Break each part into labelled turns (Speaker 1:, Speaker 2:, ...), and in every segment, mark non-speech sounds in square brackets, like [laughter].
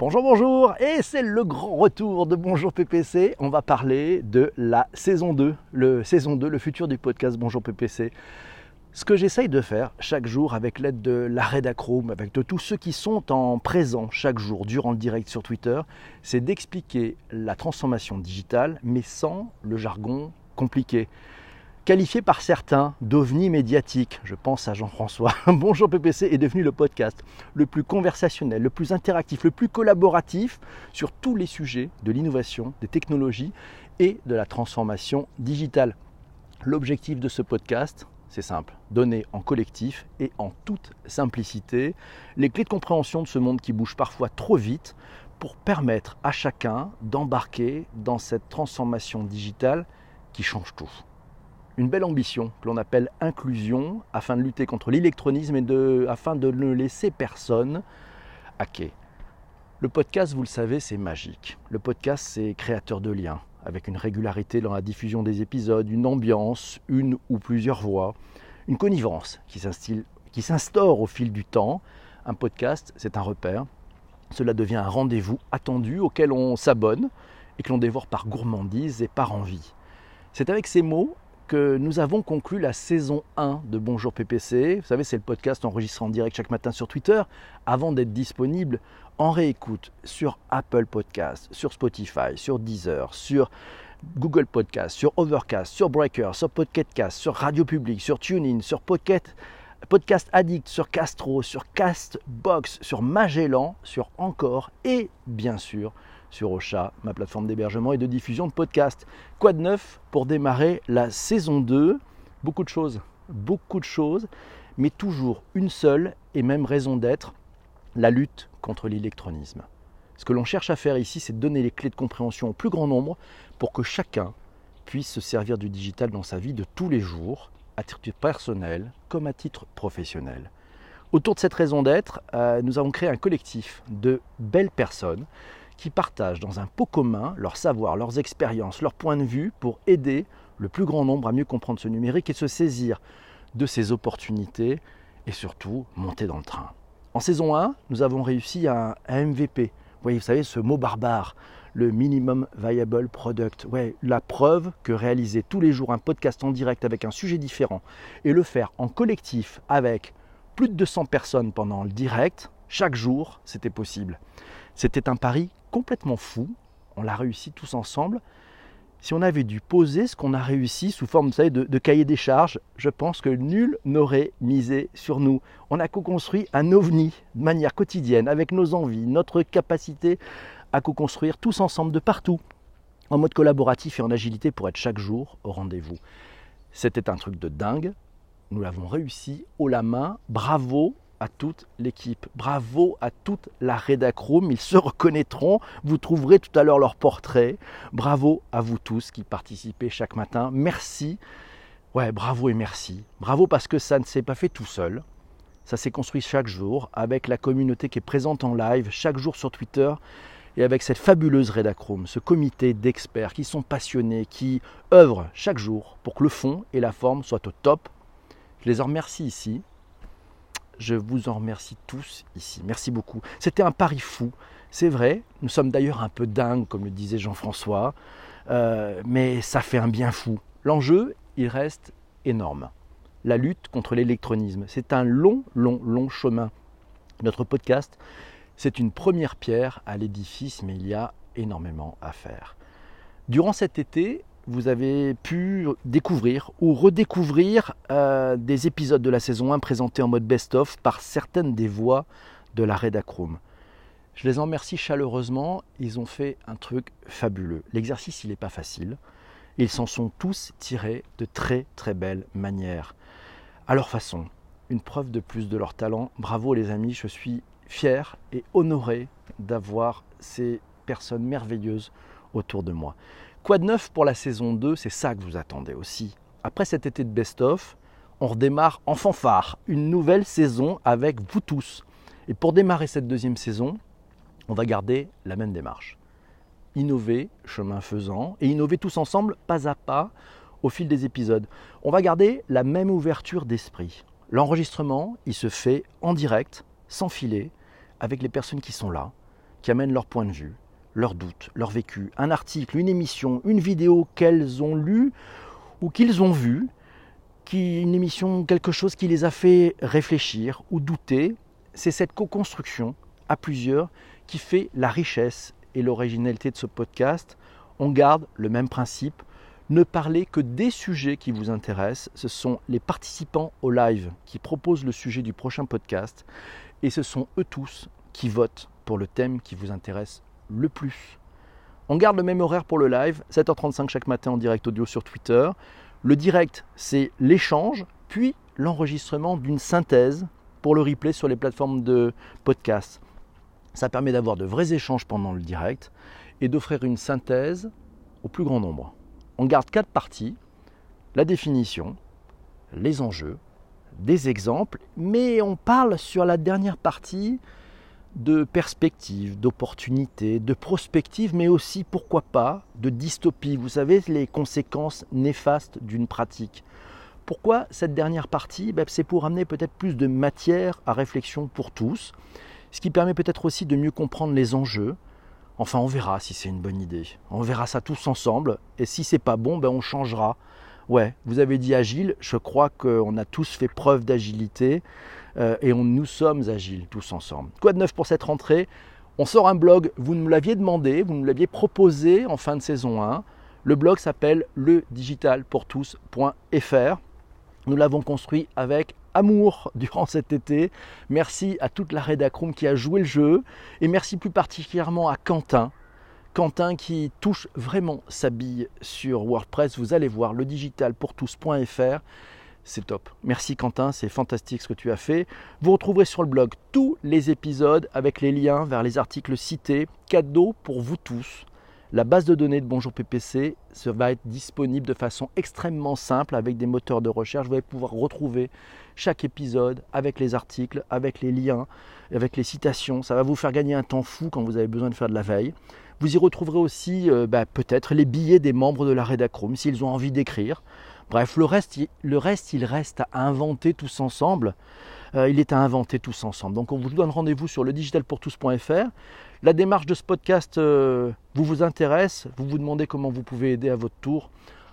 Speaker 1: Bonjour, bonjour, et c'est le grand retour de Bonjour PPC. On va parler de la saison 2, le saison 2, le futur du podcast Bonjour PPC. Ce que j'essaye de faire chaque jour avec l'aide de la Redacroom, avec de tous ceux qui sont en présent chaque jour durant le direct sur Twitter, c'est d'expliquer la transformation digitale, mais sans le jargon compliqué qualifié par certains d'ovni médiatique, je pense à Jean-François, [laughs] Bonjour PPC est devenu le podcast le plus conversationnel, le plus interactif, le plus collaboratif sur tous les sujets de l'innovation, des technologies et de la transformation digitale. L'objectif de ce podcast, c'est simple, donner en collectif et en toute simplicité les clés de compréhension de ce monde qui bouge parfois trop vite pour permettre à chacun d'embarquer dans cette transformation digitale qui change tout une belle ambition que l'on appelle inclusion afin de lutter contre l'électronisme et de, afin de ne laisser personne hacker. Le podcast, vous le savez, c'est magique. Le podcast, c'est créateur de liens, avec une régularité dans la diffusion des épisodes, une ambiance, une ou plusieurs voix, une connivence qui s'instaure au fil du temps. Un podcast, c'est un repère. Cela devient un rendez-vous attendu auquel on s'abonne et que l'on dévore par gourmandise et par envie. C'est avec ces mots nous avons conclu la saison 1 de Bonjour PPC. Vous savez, c'est le podcast enregistré en direct chaque matin sur Twitter avant d'être disponible en réécoute sur Apple Podcast, sur Spotify, sur Deezer, sur Google Podcast, sur Overcast, sur Breaker, sur Podcast, sur Radio Public, sur TuneIn, sur Podcast Addict, sur Castro, sur Castbox, sur Magellan, sur Encore et bien sûr sur Ocha, ma plateforme d'hébergement et de diffusion de podcasts. Quoi de neuf pour démarrer la saison 2 Beaucoup de choses, beaucoup de choses, mais toujours une seule et même raison d'être, la lutte contre l'électronisme. Ce que l'on cherche à faire ici, c'est de donner les clés de compréhension au plus grand nombre pour que chacun puisse se servir du digital dans sa vie de tous les jours, à titre personnel comme à titre professionnel. Autour de cette raison d'être, euh, nous avons créé un collectif de belles personnes qui partagent dans un pot commun leur savoir, leurs expériences, leurs points de vue pour aider le plus grand nombre à mieux comprendre ce numérique et se saisir de ses opportunités et surtout monter dans le train. En saison 1, nous avons réussi à un MVP. Vous vous savez, ce mot barbare, le minimum viable product. Ouais, la preuve que réaliser tous les jours un podcast en direct avec un sujet différent et le faire en collectif avec plus de 200 personnes pendant le direct, chaque jour, c'était possible. C'était un pari complètement fou. On l'a réussi tous ensemble. Si on avait dû poser ce qu'on a réussi sous forme de, de, cahier des charges, je pense que nul n'aurait misé sur nous. On a co-construit un ovni de manière quotidienne, avec nos envies, notre capacité à co-construire tous ensemble de partout, en mode collaboratif et en agilité pour être chaque jour au rendez-vous. C'était un truc de dingue. Nous l'avons réussi haut la main. Bravo à toute l'équipe. Bravo à toute la Redacroom. Ils se reconnaîtront. Vous trouverez tout à l'heure leur portrait. Bravo à vous tous qui participez chaque matin. Merci. Ouais, bravo et merci. Bravo parce que ça ne s'est pas fait tout seul. Ça s'est construit chaque jour avec la communauté qui est présente en live chaque jour sur Twitter et avec cette fabuleuse Redacroom, ce comité d'experts qui sont passionnés, qui œuvrent chaque jour pour que le fond et la forme soient au top. Je les en remercie ici je vous en remercie tous ici. Merci beaucoup. C'était un pari fou. C'est vrai, nous sommes d'ailleurs un peu dingues, comme le disait Jean-François, euh, mais ça fait un bien fou. L'enjeu, il reste énorme. La lutte contre l'électronisme, c'est un long, long, long chemin. Notre podcast, c'est une première pierre à l'édifice, mais il y a énormément à faire. Durant cet été, vous avez pu découvrir ou redécouvrir euh, des épisodes de la saison 1 présentés en mode best-of par certaines des voix de la Redacroom. Je les en remercie chaleureusement, ils ont fait un truc fabuleux. L'exercice, il n'est pas facile. Ils s'en sont tous tirés de très très belles manières. À leur façon, une preuve de plus de leur talent. Bravo les amis, je suis fier et honoré d'avoir ces personnes merveilleuses autour de moi. Quoi de neuf pour la saison 2 C'est ça que vous attendez aussi. Après cet été de best-of, on redémarre en fanfare une nouvelle saison avec vous tous. Et pour démarrer cette deuxième saison, on va garder la même démarche. Innover, chemin faisant, et innover tous ensemble, pas à pas, au fil des épisodes. On va garder la même ouverture d'esprit. L'enregistrement, il se fait en direct, sans filet, avec les personnes qui sont là, qui amènent leur point de vue, leurs doutes, leur vécu, un article, une émission, une vidéo qu'elles ont lue ou qu'ils ont vue, une émission, quelque chose qui les a fait réfléchir ou douter. C'est cette co-construction à plusieurs qui fait la richesse et l'originalité de ce podcast. On garde le même principe, ne parler que des sujets qui vous intéressent. Ce sont les participants au live qui proposent le sujet du prochain podcast et ce sont eux tous qui votent pour le thème qui vous intéresse le plus. On garde le même horaire pour le live, 7h35 chaque matin en direct audio sur Twitter. Le direct, c'est l'échange, puis l'enregistrement d'une synthèse pour le replay sur les plateformes de podcast. Ça permet d'avoir de vrais échanges pendant le direct et d'offrir une synthèse au plus grand nombre. On garde quatre parties, la définition, les enjeux, des exemples, mais on parle sur la dernière partie de perspective, d'opportunité, de prospective, mais aussi, pourquoi pas, de dystopie. Vous savez, les conséquences néfastes d'une pratique. Pourquoi cette dernière partie? Ben, C'est pour amener peut-être plus de matière à réflexion pour tous, ce qui permet peut-être aussi de mieux comprendre les enjeux. Enfin, on verra si c'est une bonne idée. On verra ça tous ensemble, et si c'est pas bon, ben, on changera. Ouais, vous avez dit agile, je crois qu'on a tous fait preuve d'agilité. Euh, et on, nous sommes agiles tous ensemble. Quoi de neuf pour cette rentrée? On sort un blog, vous nous l'aviez demandé, vous nous l'aviez proposé en fin de saison 1. Le blog s'appelle ledigitalpourtous.fr. Nous l'avons construit avec amour [laughs] durant cet été. Merci à toute la rédacroom qui a joué le jeu et merci plus particulièrement à Quentin. Quentin qui touche vraiment sa bille sur WordPress. Vous allez voir le digitalpourtous.fr c'est top. Merci Quentin, c'est fantastique ce que tu as fait. Vous retrouverez sur le blog tous les épisodes avec les liens vers les articles cités. Cadeau pour vous tous. La base de données de Bonjour PPC va être disponible de façon extrêmement simple avec des moteurs de recherche. Vous allez pouvoir retrouver chaque épisode avec les articles, avec les liens, avec les citations. Ça va vous faire gagner un temps fou quand vous avez besoin de faire de la veille. Vous y retrouverez aussi euh, bah, peut-être les billets des membres de la Redacroom s'ils ont envie d'écrire. Bref, le reste, il reste à inventer tous ensemble. Euh, il est à inventer tous ensemble. Donc on vous donne rendez-vous sur le digitalpourtous.fr. La démarche de ce podcast euh, vous vous intéresse, vous vous demandez comment vous pouvez aider à votre tour.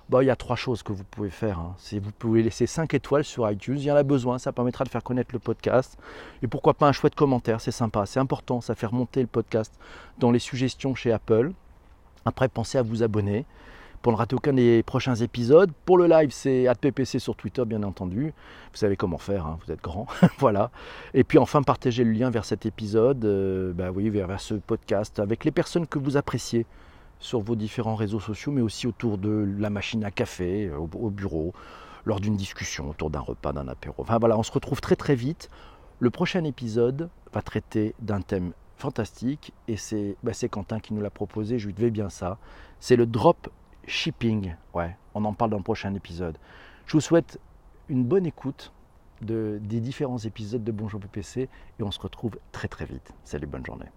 Speaker 1: Bah, il y a trois choses que vous pouvez faire. Hein. vous pouvez laisser 5 étoiles sur iTunes, il y en a besoin, ça permettra de faire connaître le podcast. Et pourquoi pas un chouette commentaire, c'est sympa, c'est important, ça fait remonter le podcast dans les suggestions chez Apple. Après, pensez à vous abonner pour ne rater aucun des prochains épisodes. Pour le live, c'est @ppc sur Twitter, bien entendu. Vous savez comment faire, hein, vous êtes grand. [laughs] voilà. Et puis enfin, partagez le lien vers cet épisode, euh, bah oui, vers, ce podcast, avec les personnes que vous appréciez sur vos différents réseaux sociaux, mais aussi autour de la machine à café, euh, au, bureau, lors d'une discussion, autour d'un repas, d'un apéro. Enfin voilà, on se retrouve très très vite. Le prochain épisode va traiter d'un thème fantastique et c'est bah, Quentin qui nous l'a proposé, je lui devais bien ça. C'est le drop shipping. Ouais, on en parle dans le prochain épisode. Je vous souhaite une bonne écoute de, des différents épisodes de Bonjour PPC et on se retrouve très très vite. Salut, bonne journée.